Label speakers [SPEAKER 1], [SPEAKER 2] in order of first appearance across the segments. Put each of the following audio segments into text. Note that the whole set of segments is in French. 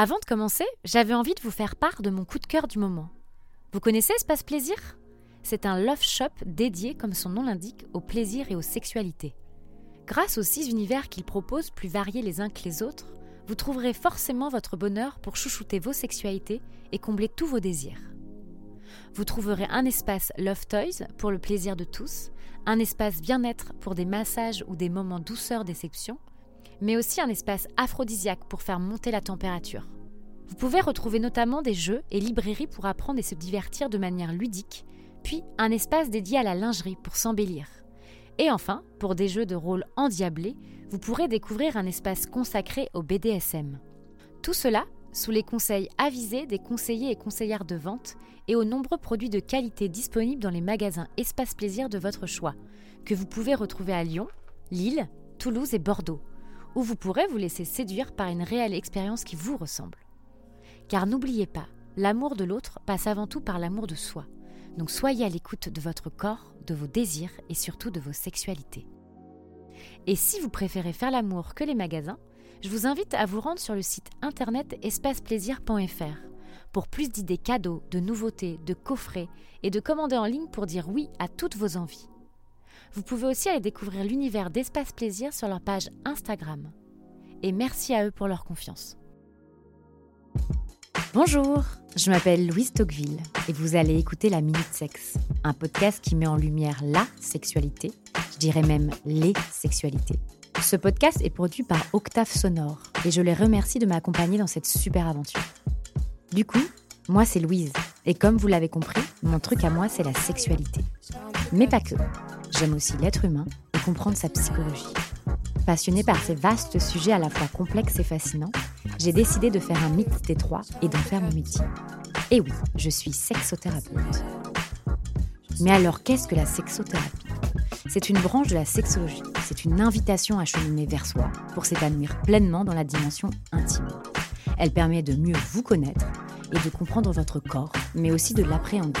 [SPEAKER 1] Avant de commencer, j'avais envie de vous faire part de mon coup de cœur du moment. Vous connaissez Espace Plaisir? C'est un love shop dédié, comme son nom l'indique, au plaisir et aux sexualités. Grâce aux six univers qu'il propose, plus variés les uns que les autres, vous trouverez forcément votre bonheur pour chouchouter vos sexualités et combler tous vos désirs. Vous trouverez un espace Love Toys pour le plaisir de tous, un espace bien-être pour des massages ou des moments douceur déception, mais aussi un espace aphrodisiaque pour faire monter la température. Vous pouvez retrouver notamment des jeux et librairies pour apprendre et se divertir de manière ludique, puis un espace dédié à la lingerie pour s'embellir. Et enfin, pour des jeux de rôle endiablés, vous pourrez découvrir un espace consacré au BDSM. Tout cela sous les conseils avisés des conseillers et conseillères de vente et aux nombreux produits de qualité disponibles dans les magasins Espace Plaisir de votre choix, que vous pouvez retrouver à Lyon, Lille, Toulouse et Bordeaux où vous pourrez vous laisser séduire par une réelle expérience qui vous ressemble. Car n'oubliez pas, l'amour de l'autre passe avant tout par l'amour de soi. Donc soyez à l'écoute de votre corps, de vos désirs et surtout de vos sexualités. Et si vous préférez faire l'amour que les magasins, je vous invite à vous rendre sur le site internet espaceplaisir.fr pour plus d'idées cadeaux, de nouveautés, de coffrets et de commander en ligne pour dire oui à toutes vos envies. Vous pouvez aussi aller découvrir l'univers d'Espace Plaisir sur leur page Instagram. Et merci à eux pour leur confiance. Bonjour, je m'appelle Louise Tocqueville et vous allez écouter La Minute Sexe, un podcast qui met en lumière la sexualité, je dirais même les sexualités. Ce podcast est produit par Octave Sonore et je les remercie de m'accompagner dans cette super aventure. Du coup, moi c'est Louise et comme vous l'avez compris, mon truc à moi c'est la sexualité. Mais pas que. J'aime aussi l'être humain et comprendre sa psychologie. Passionnée par ces vastes sujets à la fois complexes et fascinants, j'ai décidé de faire un mix des trois et d'en faire mon métier. Et oui, je suis sexothérapeute. Mais alors, qu'est-ce que la sexothérapie? C'est une branche de la sexologie. C'est une invitation à cheminer vers soi pour s'épanouir pleinement dans la dimension intime. Elle permet de mieux vous connaître et de comprendre votre corps, mais aussi de l'appréhender.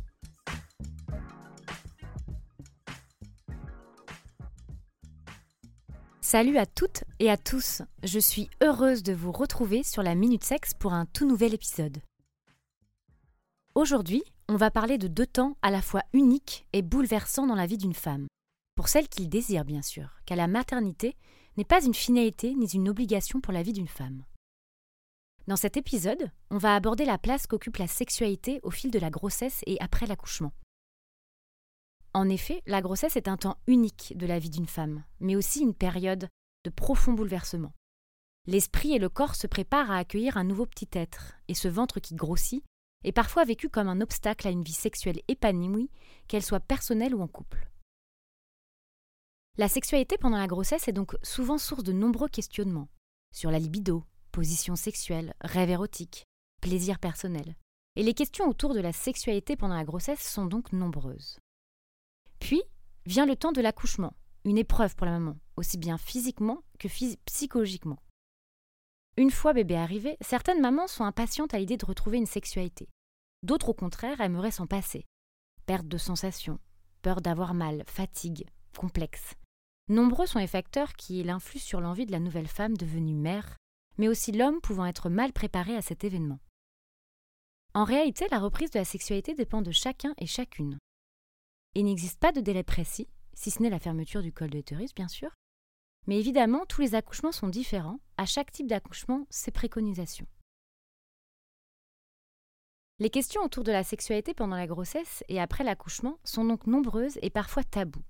[SPEAKER 1] Salut à toutes et à tous, je suis heureuse de vous retrouver sur la Minute Sexe pour un tout nouvel épisode. Aujourd'hui, on va parler de deux temps à la fois uniques et bouleversants dans la vie d'une femme. Pour celle qui le désire, bien sûr, car la maternité n'est pas une finalité ni une obligation pour la vie d'une femme. Dans cet épisode, on va aborder la place qu'occupe la sexualité au fil de la grossesse et après l'accouchement. En effet, la grossesse est un temps unique de la vie d'une femme, mais aussi une période de profond bouleversement. L'esprit et le corps se préparent à accueillir un nouveau petit être, et ce ventre qui grossit est parfois vécu comme un obstacle à une vie sexuelle épanouie, qu'elle soit personnelle ou en couple. La sexualité pendant la grossesse est donc souvent source de nombreux questionnements sur la libido, position sexuelle, rêve érotique, plaisir personnel. Et les questions autour de la sexualité pendant la grossesse sont donc nombreuses. Puis vient le temps de l'accouchement, une épreuve pour la maman, aussi bien physiquement que psychologiquement. Une fois bébé arrivé, certaines mamans sont impatientes à l'idée de retrouver une sexualité. D'autres, au contraire, aimeraient s'en passer. Perte de sensation, peur d'avoir mal, fatigue, complexe. Nombreux sont les facteurs qui influent sur l'envie de la nouvelle femme devenue mère, mais aussi l'homme pouvant être mal préparé à cet événement. En réalité, la reprise de la sexualité dépend de chacun et chacune. Il n'existe pas de délai précis, si ce n'est la fermeture du col de l'utérus, bien sûr, mais évidemment, tous les accouchements sont différents, à chaque type d'accouchement, ses préconisations. Les questions autour de la sexualité pendant la grossesse et après l'accouchement sont donc nombreuses et parfois tabous.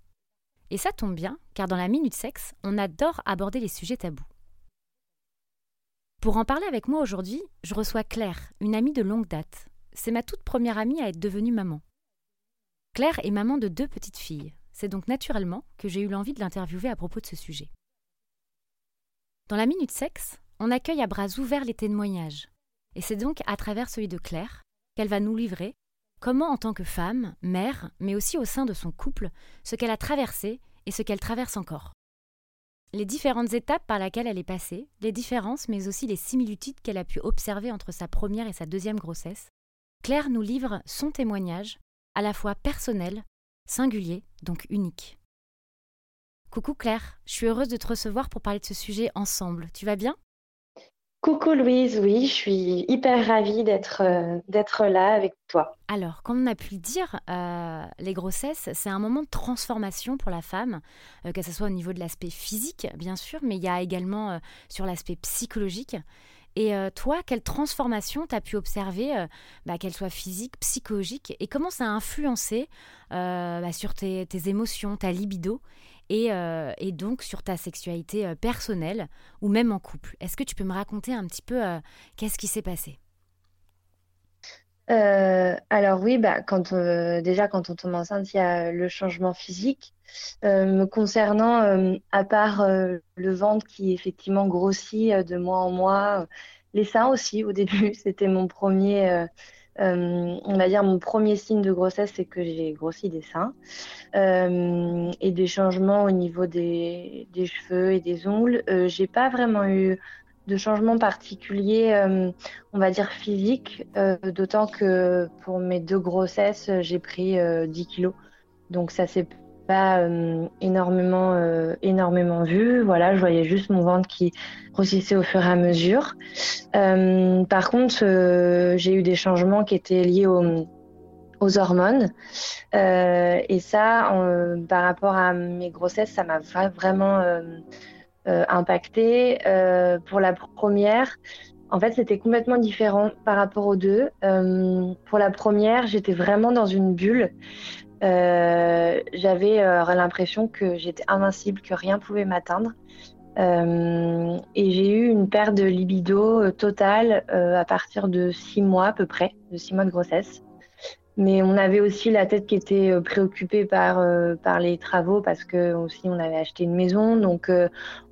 [SPEAKER 1] Et ça tombe bien, car dans la Minute Sexe, on adore aborder les sujets tabous. Pour en parler avec moi aujourd'hui, je reçois Claire, une amie de longue date. C'est ma toute première amie à être devenue maman. Claire est maman de deux petites filles. C'est donc naturellement que j'ai eu l'envie de l'interviewer à propos de ce sujet. Dans la Minute Sexe, on accueille à bras ouverts les témoignages. Et c'est donc à travers celui de Claire qu'elle va nous livrer comment, en tant que femme, mère, mais aussi au sein de son couple, ce qu'elle a traversé et ce qu'elle traverse encore. Les différentes étapes par lesquelles elle est passée, les différences, mais aussi les similitudes qu'elle a pu observer entre sa première et sa deuxième grossesse, Claire nous livre son témoignage, à la fois personnel, singulier, donc unique. Coucou Claire, je suis heureuse de te recevoir pour parler de ce sujet ensemble. Tu vas bien?
[SPEAKER 2] Coucou Louise, oui, je suis hyper ravie d'être euh, d'être là avec toi.
[SPEAKER 1] Alors, comme on a pu le dire, euh, les grossesses, c'est un moment de transformation pour la femme, euh, que ce soit au niveau de l'aspect physique, bien sûr, mais il y a également sur l'aspect psychologique. Et toi, quelle transformation tu as pu observer, bah, qu'elle soit physique, psychologique, et comment ça a influencé bah, sur tes, émotions, ta libido euh, et, donc sur ta sexualité euh, personnelle ou même en couple? Est-ce que tu peux me raconter un petit peu euh, qu'est-ce qui s'est passé?
[SPEAKER 2] Alors oui, bah, déjà quand on tombe enceinte, il y a le changement physique. Me concernant, à part le ventre qui effectivement grossit de mois en mois, les seins aussi au début, c'était mon premier euh, on va dire mon premier signe de grossesse, c'est que j'ai grossi des seins euh, et des changements au niveau des, cheveux et des ongles. Euh, j'ai pas vraiment eu de changement particulier, on va dire physique, d'autant que pour mes deux grossesses, j'ai pris 10 kilos. Donc ça s'est euh, énormément, euh, énormément vu. Voilà, je voyais juste mon ventre qui grossissait au fur et à mesure. Euh, par contre, j'ai eu des changements qui étaient liés aux, hormones. et ça, par rapport à mes grossesses, ça m'a vraiment impacté. pour la première, en fait, c'était complètement différent par rapport aux deux. pour la première, j'étais vraiment dans une bulle. Euh, j'avais euh, l'impression que j'étais invincible, que rien pouvait m'atteindre. Euh, et j'ai eu une perte de libido totale à partir de six mois à peu près, de six mois de grossesse. Mais on avait aussi la tête qui était préoccupée par, par les travaux parce que aussi on avait acheté une maison. Donc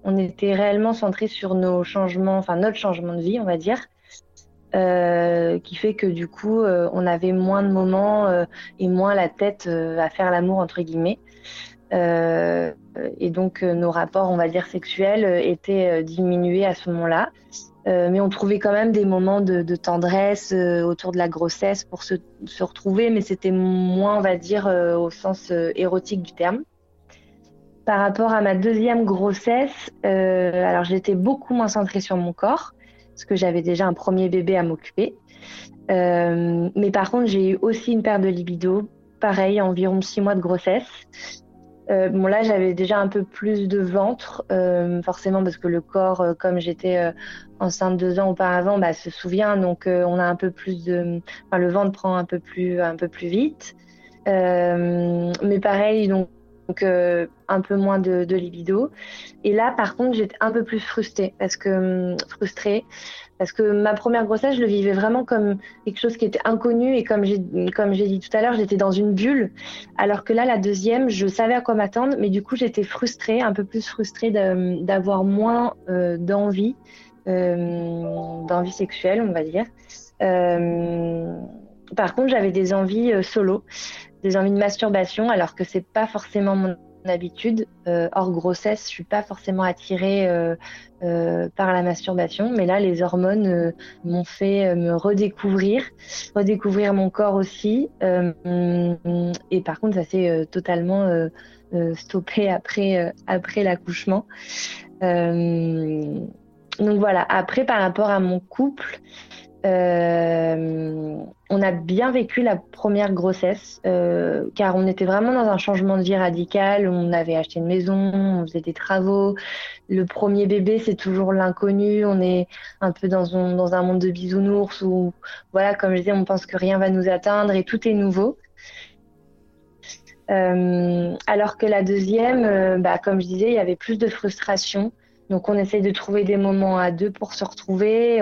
[SPEAKER 2] on était réellement centré sur nos changements, enfin notre changement de vie, on va dire. Euh, qui fait que du coup, euh, on avait moins de moments euh, et moins la tête à faire l'amour entre guillemets. et donc, nos rapports, on va dire sexuels, étaient diminués à ce moment-là. mais on trouvait quand même des moments de, tendresse autour de la grossesse pour se retrouver, mais c'était moins, on va dire, au sens érotique du terme. Par rapport à ma deuxième grossesse, alors j'étais beaucoup moins centrée sur mon corps parce que j'avais déjà un premier bébé à m'occuper. Euh, mais par contre, j'ai eu aussi une perte de libido, pareil, environ six mois de grossesse. Euh, bon là, j'avais déjà un peu plus de ventre, euh, forcément parce que le corps, comme j'étais enceinte deux ans auparavant, bah, se souvient, donc on a un peu plus de, le ventre prend un peu plus, un peu plus vite. mais pareil, donc donc euh, un peu moins de, libido. Et là, par contre, j'étais un peu plus frustrée parce que hum, frustrée parce que ma première grossesse, je le vivais vraiment comme quelque chose qui était inconnu et comme j'ai dit tout à l'heure, j'étais dans une bulle. Alors que là, la deuxième, je savais à quoi m'attendre, mais du coup, j'étais frustrée, un peu plus frustrée d'avoir moins euh, d'envie, euh, d'envie sexuelle, on va dire. Par contre, j'avais des envies solo des envies de masturbation, alors que c'est pas forcément mon habitude. hors grossesse, je suis pas forcément attirée par la masturbation, mais là, les hormones m'ont fait me redécouvrir, redécouvrir mon corps aussi. et par contre, ça s'est totalement stoppé après, l'accouchement. donc voilà. Après, par rapport à mon couple, euh, on a bien vécu la première grossesse euh, car on était vraiment dans un changement de vie radical. On avait acheté une maison, on faisait des travaux. Le premier bébé, c'est toujours l'inconnu. On est un peu dans un, dans un monde de bisounours où, voilà, comme je disais, on pense que rien va nous atteindre et tout est nouveau. Euh, alors que la deuxième, bah, comme je disais, il y avait plus de frustration. Donc on essaye de trouver des moments à deux pour se retrouver.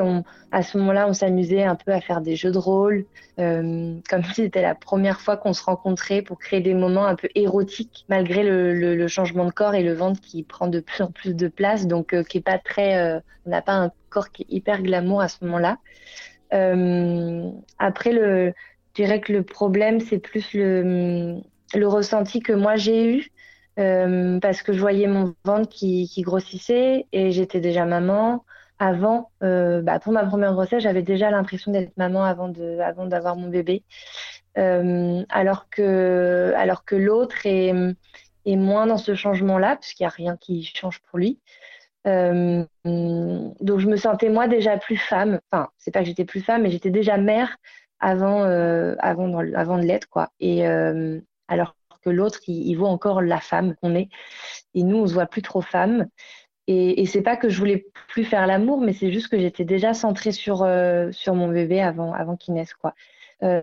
[SPEAKER 2] à ce moment-là, on s'amusait un peu à faire des jeux de rôle, euh, comme si c'était la première fois qu'on se rencontrait pour créer des moments un peu érotiques, malgré le, changement de corps et le ventre qui prend de plus en plus de place, donc euh, qui est pas très, euh, on n'a pas un corps qui est hyper glamour à ce moment-là. après, le, je dirais que le problème, c'est plus le, le ressenti que moi j'ai eu euh, parce que je voyais mon ventre qui, grossissait et j'étais déjà maman. Avant, euh, bah, pour ma première grossesse, j'avais déjà l'impression d'être maman avant de, avant d'avoir mon bébé, euh, alors que, alors que l'autre est, moins dans ce changement-là, puisqu'il n'y a rien qui change pour lui. Donc je me sentais moi déjà plus femme. Enfin, c'est pas que j'étais plus femme, mais j'étais déjà mère avant, avant, de l'être, quoi. Et alors l'autre, il, voit encore la femme qu'on est. Et nous, on se voit plus trop femme. Et, et c'est pas que je voulais plus faire l'amour, mais c'est juste que j'étais déjà centrée sur, euh, sur mon bébé avant, avant qu'il naisse, quoi. Euh,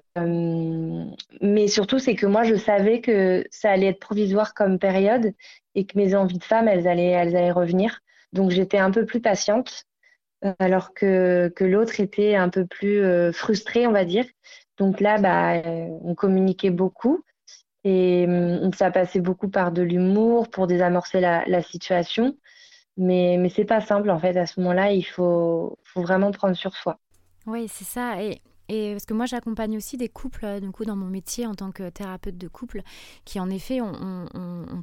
[SPEAKER 2] mais surtout, c'est que moi, je savais que ça allait être provisoire comme période et que mes envies de femme, elles allaient, elles allaient revenir. Donc, j'étais un peu plus patiente, euh, alors que, que l'autre était un peu plus frustrée, on va dire. Donc là, bah, on communiquait beaucoup. Et hum, ça passait beaucoup par de l'humour pour désamorcer la, situation. Mais, mais c'est pas simple, en fait. À ce moment-là, il faut, faut vraiment prendre sur soi.
[SPEAKER 1] Oui, c'est ça. Et et parce que moi, j'accompagne aussi des couples, euh, du coup, dans mon métier en tant que thérapeute de couple, qui en effet ont,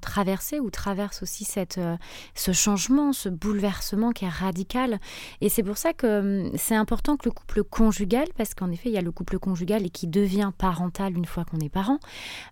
[SPEAKER 1] traversé ou traversent aussi cette, euh, ce changement, ce bouleversement qui est radical. Et c'est pour ça que hum, c'est important que le couple conjugal, parce qu'en effet, il y a le couple conjugal et qui devient parental une fois qu'on est parent,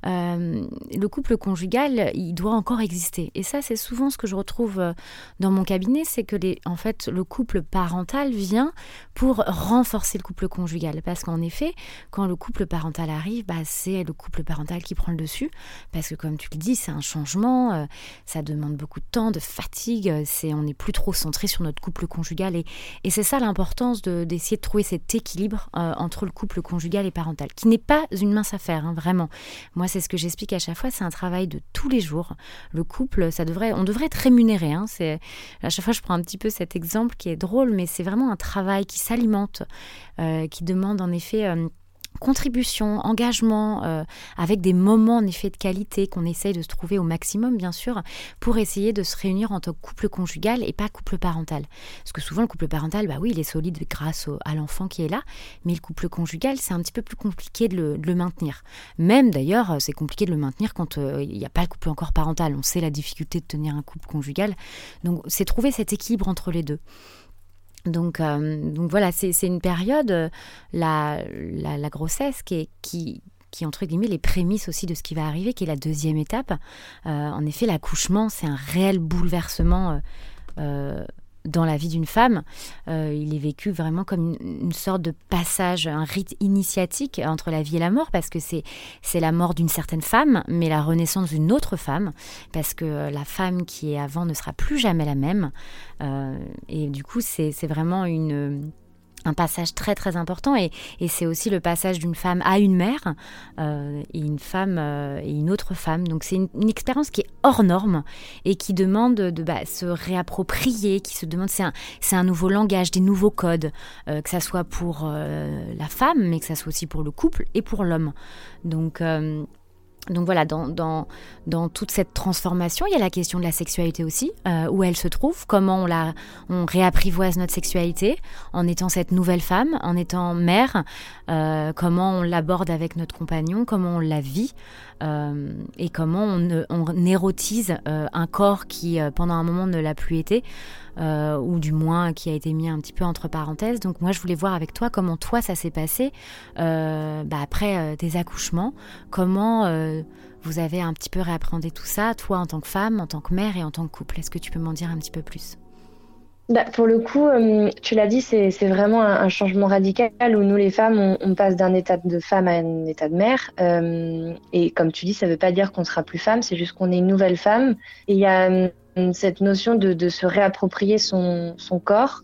[SPEAKER 1] euh, le couple conjugal, il doit encore exister. Et ça, c'est souvent ce que je retrouve dans mon cabinet, c'est que les, en fait, le couple parental vient pour renforcer le couple conjugal. Parce qu'en effet, quand le couple parental arrive, bah, c'est le couple parental qui prend le dessus. Parce que comme tu le dis, c'est un changement, euh, ça demande beaucoup de temps, de fatigue, c'est, on n'est plus trop centré sur notre couple conjugal. Et, c'est ça l'importance d'essayer de, trouver cet équilibre euh, entre le couple conjugal et parental, qui n'est pas une mince affaire, hein, vraiment. Moi, c'est ce que j'explique à chaque fois, c'est un travail de tous les jours. Le couple, on devrait être rémunéré. Hein, à chaque fois, je prends un petit peu cet exemple qui est drôle, mais c'est vraiment un travail qui s'alimente, euh, qui demande en effet euh, contribution, engagement, euh, avec des moments en effet de qualité qu'on essaye de se trouver au maximum, bien sûr, pour essayer de se réunir en tant que couple conjugal et pas couple parental. Parce que souvent, le couple parental, bah oui, il est solide grâce à l'enfant qui est là, mais le couple conjugal, c'est un petit peu plus compliqué de le, maintenir. Même d'ailleurs, c'est compliqué de le maintenir quand euh, il n'y a pas le couple encore parental. On sait la difficulté de tenir un couple conjugal. Donc, c'est trouver cet équilibre entre les deux. Donc, euh, donc voilà, c'est une période, euh, la, grossesse qui est, entre guillemets les prémices aussi de ce qui va arriver, qui est la deuxième étape. Euh, en effet, l'accouchement, c'est un réel bouleversement dans la vie d'une femme. Euh, il est vécu vraiment comme une, sorte de passage, un rite initiatique entre la vie et la mort, parce que c'est, la mort d'une certaine femme, mais la renaissance d'une autre femme, parce que euh, la femme qui est avant ne sera plus jamais la même. Euh, et du coup, c'est vraiment une un passage très très important et, c'est aussi le passage d'une femme à une mère euh, et une femme euh, et une autre femme. Donc c'est une, expérience qui est hors norme et qui demande de bah, se réapproprier, qui se demande c'est un, nouveau langage, des nouveaux codes, euh, que ça soit pour la femme mais que ça soit aussi pour le couple et pour l'homme. Donc Donc voilà, dans, dans, toute cette transformation, il y a la question de la sexualité aussi, euh, où elle se trouve, comment on, la, on réapprivoise notre sexualité en étant cette nouvelle femme, en étant mère, euh, comment on l'aborde avec notre compagnon, comment on la vit, euh, et comment on, on érotise un corps qui pendant un moment ne l'a plus été, ou du moins qui a été mis un petit peu entre parenthèses. Donc moi je voulais voir avec toi comment toi ça s'est passé bah, après des accouchements, comment vous avez un petit peu réappréhendé tout ça, toi en tant que femme, en tant que mère et en tant que couple? Est-ce que tu peux m'en dire un petit peu plus?
[SPEAKER 2] Bah, pour le coup, euh, tu l'as dit, c'est vraiment un, changement radical où nous, les femmes, on, passe d'un état de femme à un état de mère. Euh, et comme tu dis, ça ne veut pas dire qu'on sera plus femme, c'est juste qu'on est une nouvelle femme. Et il y a euh, cette notion de, se réapproprier son, corps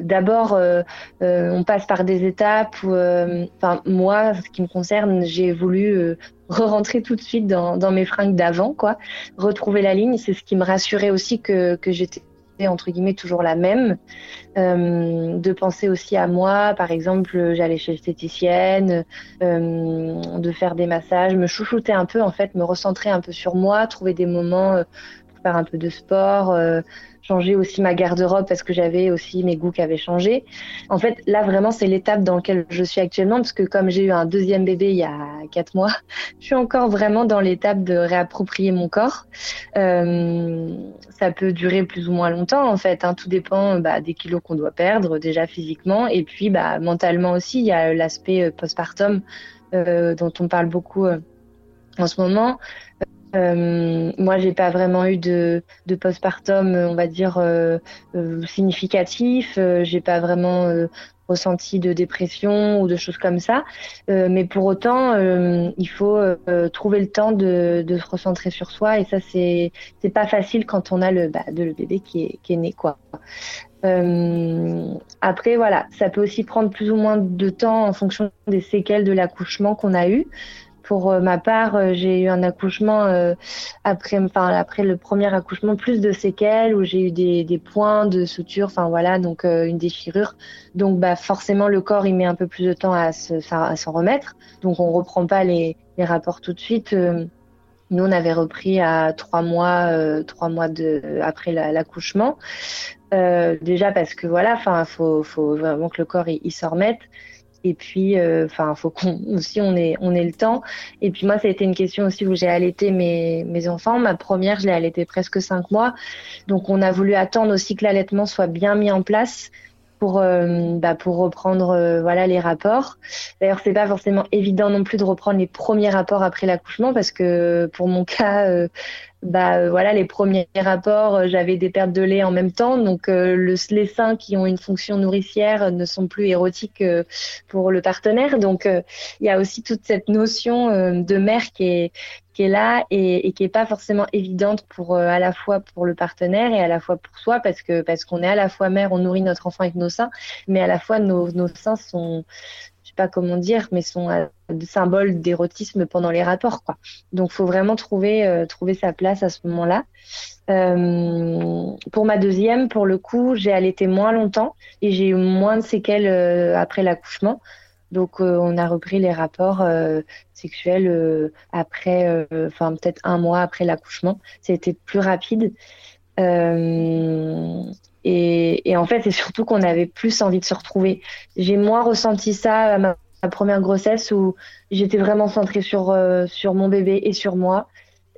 [SPEAKER 2] d'abord, euh, euh, on passe par des étapes où, euh, enfin, moi, ce qui me concerne, j'ai voulu re-rentrer tout de suite dans, mes fringues d'avant, quoi, retrouver la ligne. C'est ce qui me rassurait aussi que, j'étais entre guillemets toujours la même, de penser aussi à moi, par exemple, j'allais chez l'esthéticienne, de faire des massages, me chouchouter un peu en fait, me recentrer un peu sur moi, trouver des moments pour faire un peu de sport, changer aussi ma garde-robe parce que j'avais aussi mes goûts qui avaient changé. En fait, là vraiment, c'est l'étape dans laquelle je suis actuellement parce que comme j'ai eu un deuxième bébé il y a quatre mois, je suis encore vraiment dans l'étape de réapproprier mon corps. Euh, ça peut durer plus ou moins longtemps en fait. Hein. Tout dépend bah, des kilos qu'on doit perdre déjà physiquement et puis bah, mentalement aussi. Il y a l'aspect euh, postpartum euh, dont on parle beaucoup euh, en ce moment. Euh, moi, j'ai pas vraiment eu de, postpartum, on va dire euh, euh significatif. Euh, j'ai pas vraiment ressenti de dépression ou de choses comme ça. mais pour autant, il faut trouver le temps de, se recentrer sur soi et ça, c'est pas facile quand on a le, bah, de, le bébé qui est, qui est né, quoi. après, voilà, ça peut aussi prendre plus ou moins de temps en fonction des séquelles de l'accouchement qu'on a eu. Pour euh, ma part, euh, j'ai eu un accouchement euh, après, enfin après le premier accouchement, plus de séquelles où j'ai eu des, des points de suture, enfin voilà, donc une déchirure. Donc bah forcément le corps il met un peu plus de temps à s'en remettre. Donc on reprend pas les, les rapports tout de suite. Nous, on avait repris à trois mois, trois mois de, après l'accouchement. déjà parce que voilà, enfin, faut, faut vraiment que le corps il s'en remette. Et puis, euh, enfin, faut qu'on aussi on ait on ait le temps. Et puis moi, ça a été une question aussi où j'ai allaité mes mes enfants. Ma première, je l'ai allaité presque cinq mois. Donc, on a voulu attendre aussi que l'allaitement soit bien mis en place pour euh, bah, pour reprendre euh, voilà les rapports. D'ailleurs, c'est pas forcément évident non plus de reprendre les premiers rapports après l'accouchement parce que pour mon cas, bah euh, voilà les premiers rapports euh, j'avais des pertes de lait en même temps. Donc euh, le, les seins qui ont une fonction nourricière ne sont plus érotiques pour le partenaire. Donc il y a aussi toute cette notion de mère qui est qui est là et, et qui est pas forcément évidente pour à la fois pour le partenaire et à la fois pour soi parce que parce qu'on est à la fois mère on nourrit notre enfant avec nos seins mais à la fois nos, nos seins sont pas comment dire, mais sont euh, symboles d'érotisme pendant les rapports, quoi. Donc, faut vraiment trouver euh, trouver sa place à ce moment-là. Euh, pour ma deuxième, pour le coup, j'ai allaité moins longtemps et j'ai eu moins de séquelles après l'accouchement. Donc, on a repris les rapports sexuels après, enfin peut-être un mois après l'accouchement. C'était plus rapide. Euh, et, en fait, c'est surtout qu'on avait plus envie de se retrouver. J'ai moins ressenti ça à ma, première grossesse où j'étais vraiment centrée sur, euh, sur mon bébé et sur moi.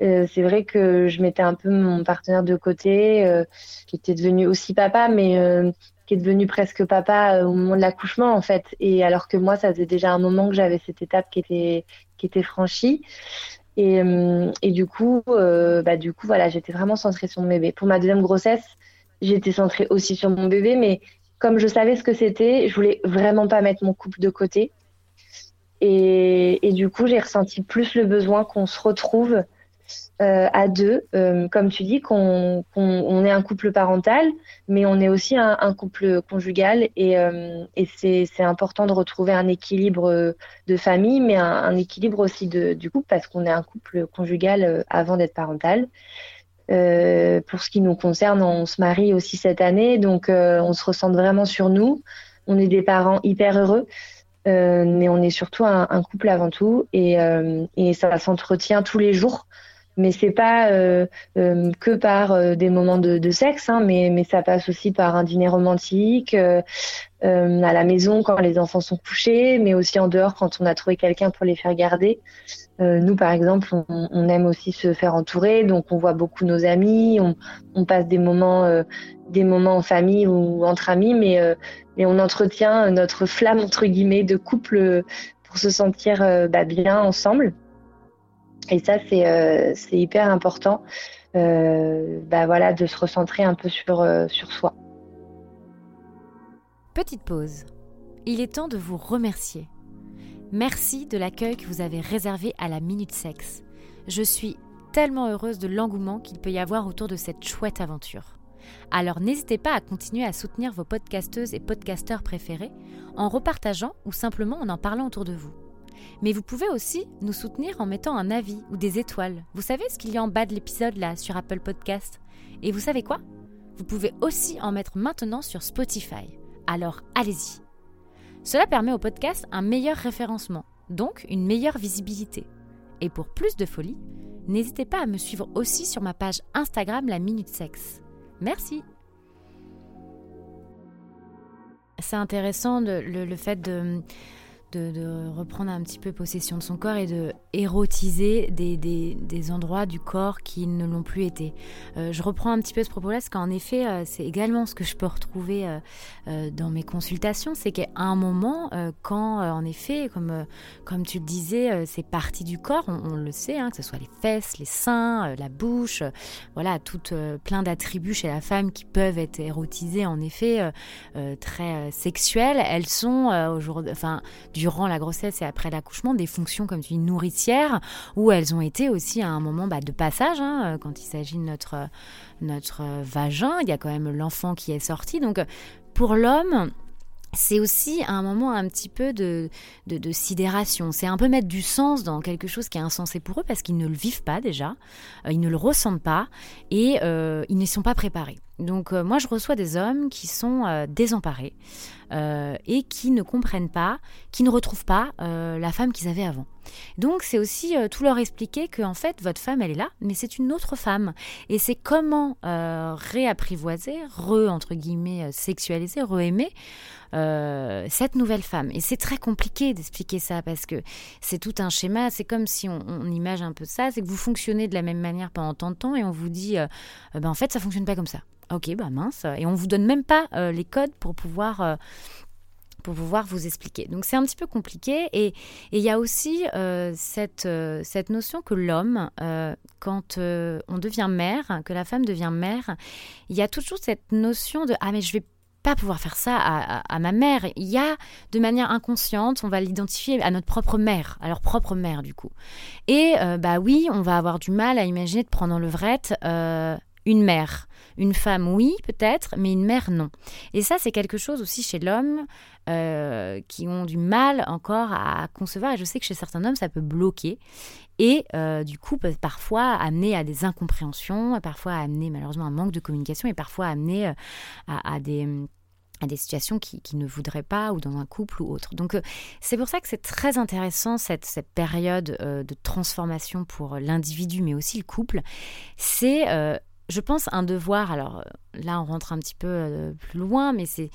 [SPEAKER 2] Euh, c'est vrai que je mettais un peu mon partenaire de côté, euh, qui était devenu aussi papa, mais qui est devenu presque papa au moment de l'accouchement en fait. Et alors que moi, ça faisait déjà un moment que j'avais cette étape qui était qui était franchie. Et, et du coup, bah du coup voilà, j'étais vraiment centrée sur mon bébé. Pour ma deuxième grossesse, j'étais centrée aussi sur mon bébé, mais comme je savais ce que c'était, je voulais vraiment pas mettre mon couple de côté. Et, du coup, j'ai ressenti plus le besoin qu'on se retrouve euh, à deux, euh, comme tu dis, qu'on est un couple parental, mais on est aussi un, couple conjugal. Et, euh, c'est important de retrouver un équilibre de famille, mais un, équilibre aussi du couple, parce qu'on est un couple conjugal avant d'être parental. Euh, pour ce qui nous concerne, on se marie aussi cette année, donc euh, on se ressent vraiment sur nous. On est des parents hyper heureux. mais on est surtout un, couple avant tout et, et ça s'entretient tous les jours mais c'est pas euh, euh, que par euh, des moments de, de sexe, hein, mais, mais ça passe aussi par un dîner romantique, euh, à la maison quand les enfants sont couchés, mais aussi en dehors quand on a trouvé quelqu'un pour les faire garder. Nous, par exemple, on, aime aussi se faire entourer, donc on voit beaucoup nos amis, on, passe des moments, des moments en famille ou entre amis, mais, mais on entretient notre flamme entre guillemets de couple pour se sentir bah, bien ensemble. Et ça, c'est euh, hyper important euh, bah voilà, de se recentrer un peu euh, sur soi.
[SPEAKER 1] Petite pause. Il est temps de vous remercier. Merci de l'accueil que vous avez réservé à la Minute Sexe. Je suis tellement heureuse de l'engouement qu'il peut y avoir autour de cette chouette aventure. Alors n'hésitez pas à continuer à soutenir vos podcasteuses et podcasteurs préférés en repartageant ou simplement en en parlant autour de vous. Mais vous pouvez aussi nous soutenir en mettant un avis ou des étoiles. Vous savez ce qu'il y a en bas de l'épisode là sur Apple Podcast Et vous savez quoi? Vous pouvez aussi en mettre maintenant sur Spotify. Alors allez-y. Cela permet au podcast un meilleur référencement, donc une meilleure visibilité. Et pour plus de folie, n'hésitez pas à me suivre aussi sur ma page Instagram La Minute Sexe. Merci. C'est intéressant le, fait de de, reprendre un petit peu possession de son corps et de érotiser des, des, endroits du corps qui ne l'ont plus été. Euh, je reprends un petit peu ce propos-là parce qu'en effet, euh, c'est également ce que je peux retrouver euh, dans mes consultations, c'est qu'à un moment, quand en effet, comme, comme tu le disais, c'est partie du corps, on, le sait, hein, que ce soit les fesses, les seins, la bouche, voilà, tout plein d'attributs chez la femme qui peuvent être érotisés en effet, très sexuels, elles sont aujourd'hui, durant la grossesse et après l'accouchement des fonctions comme tu dis nourricières où elles ont été aussi à un moment bah, de passage hein, euh, quand il s'agit de notre notre vagin il y a quand même l'enfant qui est sorti donc pour l'homme c'est aussi un moment un petit peu de, de, sidération. C'est un peu mettre du sens dans quelque chose qui est insensé pour eux parce qu'ils ne le vivent pas déjà, euh, ils ne le ressentent pas et euh, ils ne sont pas préparés. Donc moi je reçois des hommes qui sont désemparés, euh, et qui ne comprennent pas, qui ne retrouvent pas euh, la femme qu'ils avaient avant. Donc c'est aussi euh, tout leur expliquer que en fait votre femme elle est là, mais c'est une autre femme. Et c'est comment réapprivoiser, re entre guillemets sexualiser, re-aimer cette nouvelle femme. Et c'est très compliqué d'expliquer ça parce que c'est tout un schéma. C'est comme si on, on, image un peu ça, c'est que vous fonctionnez de la même manière pendant tant de temps et on vous dit, ben en fait ça fonctionne pas comme ça. Ok, bah mince. Et on vous donne même pas euh, les codes pour pouvoir euh, pour pouvoir vous expliquer. Donc c'est un petit peu compliqué et il y a aussi euh, cette, cette notion que l'homme, quand on devient mère, que la femme devient mère, il y a toujours cette notion de ah mais je vais pas pouvoir faire ça à, à, ma mère. Il y a de manière inconsciente, on va l'identifier à notre propre mère, à leur propre mère du coup. Et bah oui, on va avoir du mal à imaginer de prendre en levrette une mère. Une femme, oui, peut-être, mais une mère, non. Et ça, c'est quelque chose aussi chez l'homme euh, qui ont du mal encore à concevoir. Et je sais que chez certains hommes, ça peut bloquer. Et euh, du coup, peut parfois amener à des incompréhensions, parfois amener malheureusement un manque de communication et parfois amener euh, à, des à des situations qui, ne voudraient pas ou dans un couple ou autre. Donc c'est pour ça que c'est très intéressant cette, cette période de transformation pour l'individu mais aussi le couple. C'est je pense, un devoir, alors euh, là on rentre un petit peu euh, plus loin, mais c'est,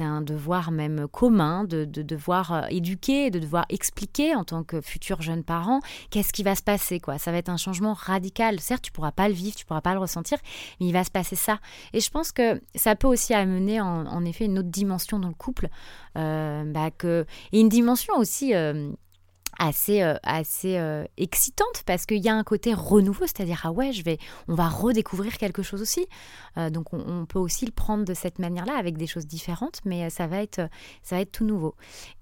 [SPEAKER 1] un devoir même commun de, devoir euh, éduquer, de devoir expliquer en tant que futur jeune parent qu'est-ce qui va se passer. quoi. Ça va être un changement radical. Certes, tu pourras pas le vivre, tu pourras pas le ressentir, mais il va se passer ça. Et je pense que ça peut aussi amener en, effet une autre dimension dans le couple, bah, que, et une dimension aussi assez euh, assez euh, excitante parce qu'il y a un côté renouveau c'est-à-dire ah ouais je vais on va redécouvrir quelque chose aussi. Euh, donc on, peut aussi le prendre de cette manière-là avec des choses différentes mais ça va être ça va être tout nouveau.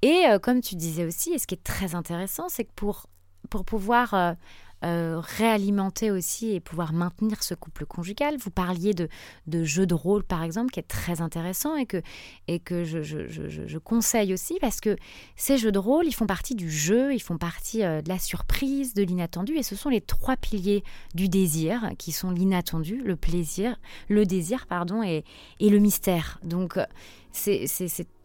[SPEAKER 1] Et comme tu disais aussi et ce qui est très intéressant c'est que pour pour pouvoir euh, réalimenter aussi et pouvoir maintenir ce couple conjugal. Vous parliez de, de jeux de rôle, par exemple, qui est très intéressant et que, et que je conseille aussi parce que ces jeux de rôle, ils font partie du jeu, ils font partie euh, de la surprise, de l'inattendu et ce sont les trois piliers du désir qui sont l'inattendu, le plaisir, le désir, pardon, et, et le mystère. Donc, ces,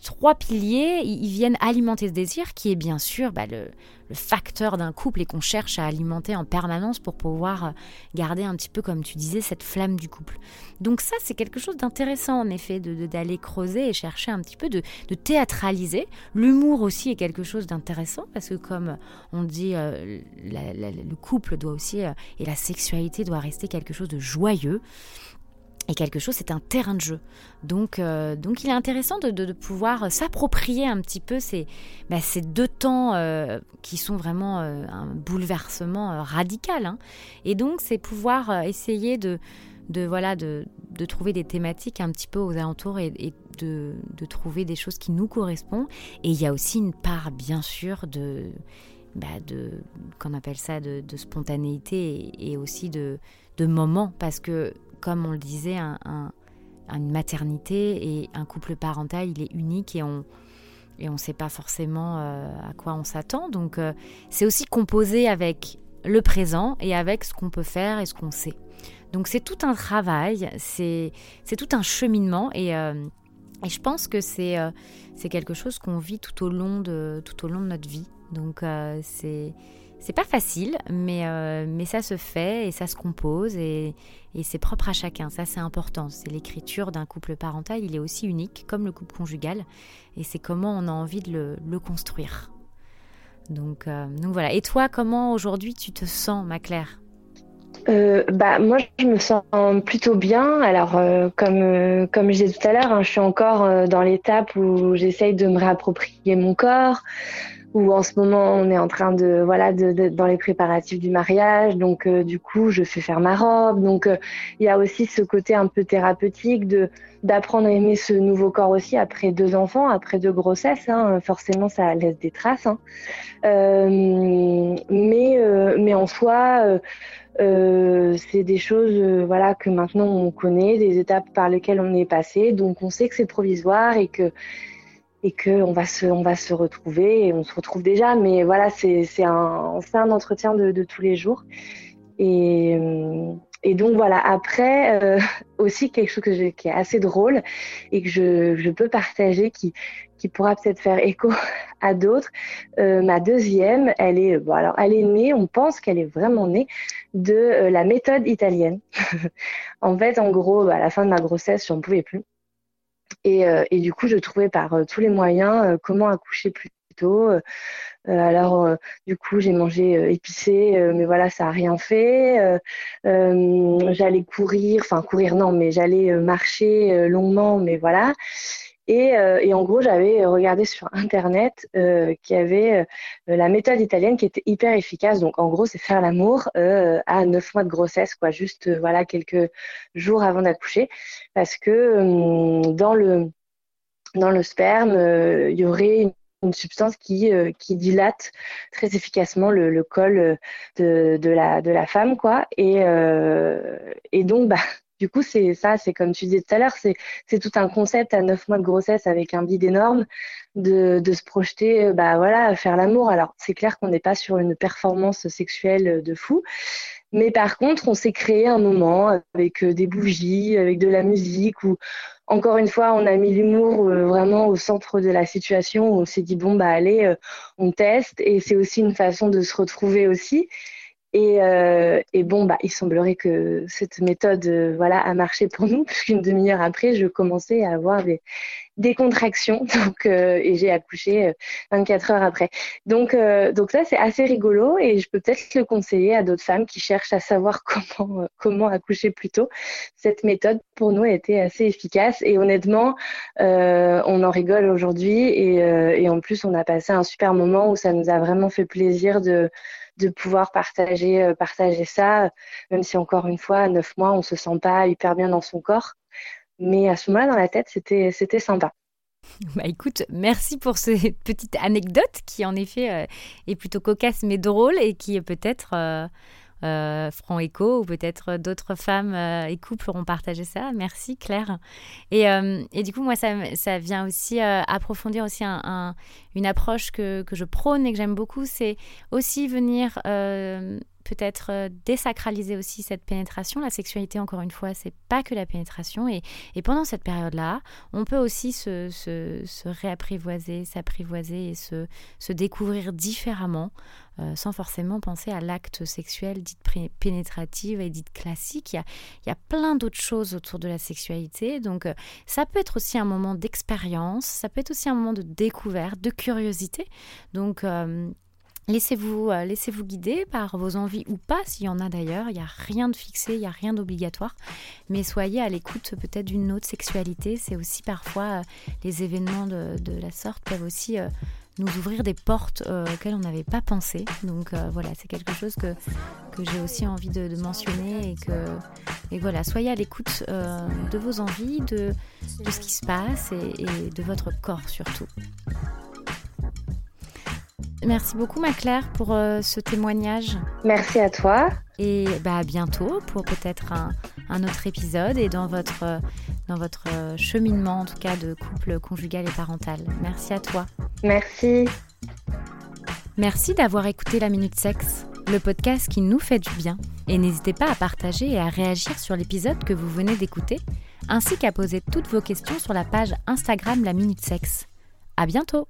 [SPEAKER 1] trois piliers, ils, viennent alimenter ce désir qui est bien sûr bah, le, facteur d'un couple et qu'on cherche à alimenter en permanence pour pouvoir garder un petit peu, comme tu disais, cette flamme du couple. Donc ça, c'est quelque chose d'intéressant en effet, d'aller de, creuser et chercher un petit peu de, théâtraliser. L'humour aussi est quelque chose d'intéressant parce que comme on dit, euh, le couple doit aussi, euh, et la sexualité doit rester quelque chose de joyeux et quelque chose, c'est un terrain de jeu. Donc, euh, donc il est intéressant de, pouvoir s'approprier un petit peu ces, bah, ces deux temps euh, qui sont vraiment euh, un bouleversement radical. Hein. Et donc, c'est pouvoir essayer de, de, voilà, de, de, trouver des thématiques un petit peu aux alentours et, de, de, trouver des choses qui nous correspondent. Et il y a aussi une part, bien sûr, de... Bah, de qu'on appelle ça de, spontanéité et, et aussi de, de moments parce que comme on le disait, une maternité et un couple parental, il est unique et on et on ne sait pas forcément euh, à quoi on s'attend. Donc euh, c'est aussi composé avec le présent et avec ce qu'on peut faire et ce qu'on sait. Donc c'est tout un travail, c'est tout un cheminement et, euh, et je pense que c'est quelque chose qu'on vit tout au long de tout au long de notre vie. Donc c'est c'est pas facile, mais, euh, mais ça se fait et ça se compose et, c'est propre à chacun. Ça, c'est important. C'est l'écriture d'un couple parental. Il est aussi unique, comme le couple conjugal. Et c'est comment on a envie de le, construire. Donc, euh, donc voilà. Et toi, comment aujourd'hui tu te sens, ma Claire?
[SPEAKER 2] Euh, bah moi je me sens plutôt bien. Alors comme comme je disais tout à l'heure, hein, je suis encore dans l'étape où j'essaye de me réapproprier mon corps, où en ce moment on est en train de voilà de, dans les préparatifs du mariage. Donc euh, du coup je fais faire ma robe. Donc euh, il y a aussi ce côté un peu thérapeutique de d'apprendre à aimer ce nouveau corps aussi après deux enfants après deux grossesses hein, forcément ça laisse des traces hein. euh, mais mais en soi c'est des choses voilà que maintenant on connaît des étapes par lesquelles on est passé. Donc on sait que c'est provisoire et que et qu'on va se, on va se retrouver et on se retrouve déjà. Mais voilà, c'est, un, entretien de, tous les jours. Et, donc voilà, après, euh, aussi quelque chose qui est assez drôle et que je, peux partager, qui, pourra peut-être faire écho à d'autres. Euh, ma deuxième, elle est, bon, alors, elle est née, on pense qu'elle est vraiment née de euh, la méthode italienne. en fait, en gros, à la fin de ma grossesse, j'en pouvais plus. Euh, et, du coup, je trouvais par euh, tous les moyens euh, comment accoucher plus tôt. alors, du coup, j'ai mangé épicé, mais voilà, ça a rien fait. j'allais courir, enfin courir non, mais j'allais marcher longuement, mais voilà. Euh, et, en gros, j'avais regardé sur Internet euh, qu'il y avait euh, la méthode italienne qui était hyper efficace. Donc, en gros, c'est faire l'amour à 9 mois de grossesse, quoi, juste voilà quelques jours avant d'accoucher, parce que dans le dans le sperme, il y aurait une, substance qui, qui dilate très efficacement le, col de, de, la, de la femme, quoi. Et, et donc, bah, du coup, c'est ça, c'est comme tu disais tout à l'heure, c'est tout un concept à neuf mois de grossesse avec un bide énorme de, de se projeter, euh, bah voilà, faire l'amour. Alors, c'est clair qu'on n'est pas sur une performance sexuelle de fou, mais par contre, on s'est créé un moment avec euh, des bougies, avec de la musique, où encore une fois, on a mis l'humour euh, vraiment au centre de la situation. Où on s'est dit bon bah allez, on teste, et c'est aussi une façon de se retrouver aussi. Et, euh, et, bon, bah, il semblerait que cette méthode euh, voilà, a marché pour nous, puisqu'une demi-heure après, je commençais à avoir des, contractions euh, et j'ai accouché 24 heures après. Donc, donc ça, c'est assez rigolo et je peux peut-être le conseiller à d'autres femmes qui cherchent à savoir comment, accoucher plus tôt. Cette méthode, pour nous, a été assez efficace et honnêtement, on en rigole aujourd'hui et en plus, on a passé un super moment où ça nous a vraiment fait plaisir de de pouvoir partager, euh, partager ça, même si encore une fois, à neuf mois, on se sent pas hyper bien dans son corps. Mais à ce moment-là, dans la tête, c'était, c'était sympa.
[SPEAKER 1] Bah écoute, merci pour cette petite anecdote qui en effet euh, est plutôt cocasse mais drôle et qui peut-être euh, euh, Franc Écho ou peut-être d'autres femmes euh, et couples auront partagé ça. Merci Claire. Et, euh, et du coup, moi, ça, ça vient aussi approfondir aussi une approche que, que, je prône et que j'aime beaucoup, c'est aussi venir peut-être euh, désacraliser aussi cette pénétration. La sexualité, encore une fois, c'est pas que la pénétration. Et, pendant cette période-là, on peut aussi se, se, réapprivoiser, s'apprivoiser et se, se découvrir différemment. Euh, sans forcément penser à l'acte sexuel dit pénétrative et dit classique. Il y a, il y a plein d'autres choses autour de la sexualité. Donc euh, ça peut être aussi un moment d'expérience, ça peut être aussi un moment de découverte, de curiosité. Donc Laissez-vous euh, laissez -vous guider par vos envies ou pas, s'il y en a d'ailleurs. Il n'y a rien de fixé, il n'y a rien d'obligatoire. Mais soyez à l'écoute peut-être d'une autre sexualité. C'est aussi parfois euh, les événements de, la sorte peuvent aussi euh, nous ouvrir des portes auxquelles on n'avait pas pensé. Donc voilà, c'est quelque chose que, que j'ai aussi envie de, mentionner et que et voilà, soyez à l'écoute de vos envies, de, de, ce qui se passe et de votre corps surtout. Merci beaucoup, ma Claire, pour euh, ce témoignage.
[SPEAKER 2] Merci à toi.
[SPEAKER 1] Et bah, à bientôt pour peut-être un, autre épisode et dans votre, euh, dans votre euh, cheminement, en tout cas, de couple conjugal et parental. Merci à toi.
[SPEAKER 2] Merci.
[SPEAKER 1] Merci d'avoir écouté La Minute Sexe, le podcast qui nous fait du bien. Et n'hésitez pas à partager et à réagir sur l'épisode que vous venez d'écouter, ainsi qu'à poser toutes vos questions sur la page Instagram La Minute Sexe. À bientôt!